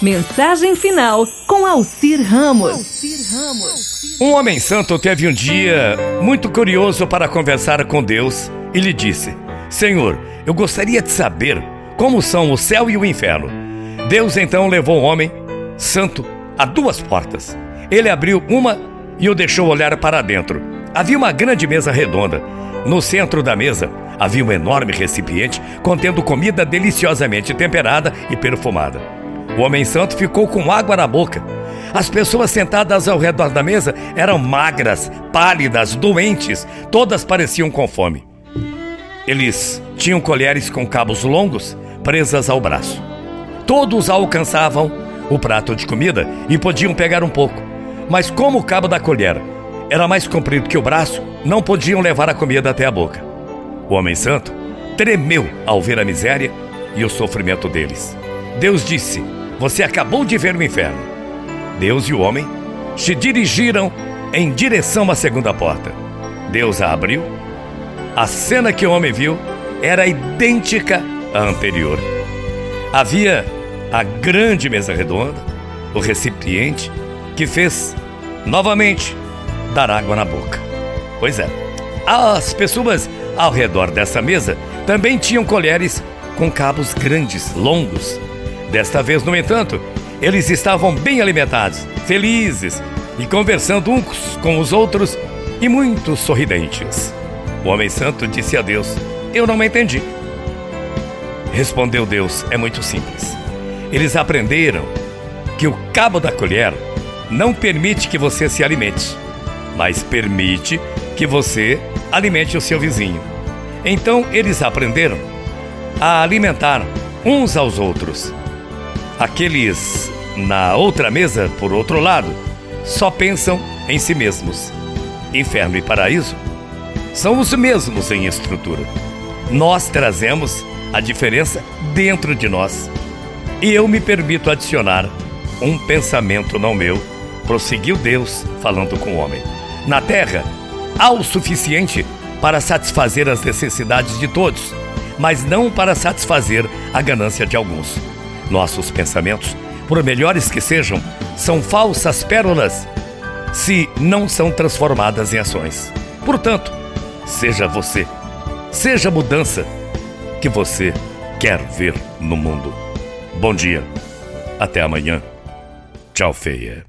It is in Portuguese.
Mensagem final com Alcir Ramos. Um homem santo teve um dia muito curioso para conversar com Deus e lhe disse: Senhor, eu gostaria de saber como são o céu e o inferno. Deus então levou o homem santo a duas portas. Ele abriu uma e o deixou olhar para dentro. Havia uma grande mesa redonda. No centro da mesa havia um enorme recipiente contendo comida deliciosamente temperada e perfumada. O homem santo ficou com água na boca. As pessoas sentadas ao redor da mesa eram magras, pálidas, doentes, todas pareciam com fome. Eles tinham colheres com cabos longos presas ao braço. Todos alcançavam o prato de comida e podiam pegar um pouco, mas como o cabo da colher era mais comprido que o braço, não podiam levar a comida até a boca. O homem santo tremeu ao ver a miséria e o sofrimento deles. Deus disse: você acabou de ver o inferno. Deus e o homem se dirigiram em direção à segunda porta. Deus a abriu. A cena que o homem viu era idêntica à anterior. Havia a grande mesa redonda, o recipiente que fez novamente dar água na boca. Pois é, as pessoas ao redor dessa mesa também tinham colheres com cabos grandes, longos, Desta vez, no entanto, eles estavam bem alimentados, felizes e conversando uns com os outros e muito sorridentes. O homem santo disse a Deus: Eu não me entendi. Respondeu Deus: É muito simples. Eles aprenderam que o cabo da colher não permite que você se alimente, mas permite que você alimente o seu vizinho. Então eles aprenderam a alimentar uns aos outros Aqueles na outra mesa, por outro lado, só pensam em si mesmos. Inferno e paraíso são os mesmos em estrutura. Nós trazemos a diferença dentro de nós. E eu me permito adicionar um pensamento não meu, prosseguiu Deus falando com o homem. Na terra há o suficiente para satisfazer as necessidades de todos, mas não para satisfazer a ganância de alguns. Nossos pensamentos, por melhores que sejam, são falsas pérolas se não são transformadas em ações. Portanto, seja você, seja a mudança que você quer ver no mundo. Bom dia, até amanhã. Tchau, feia.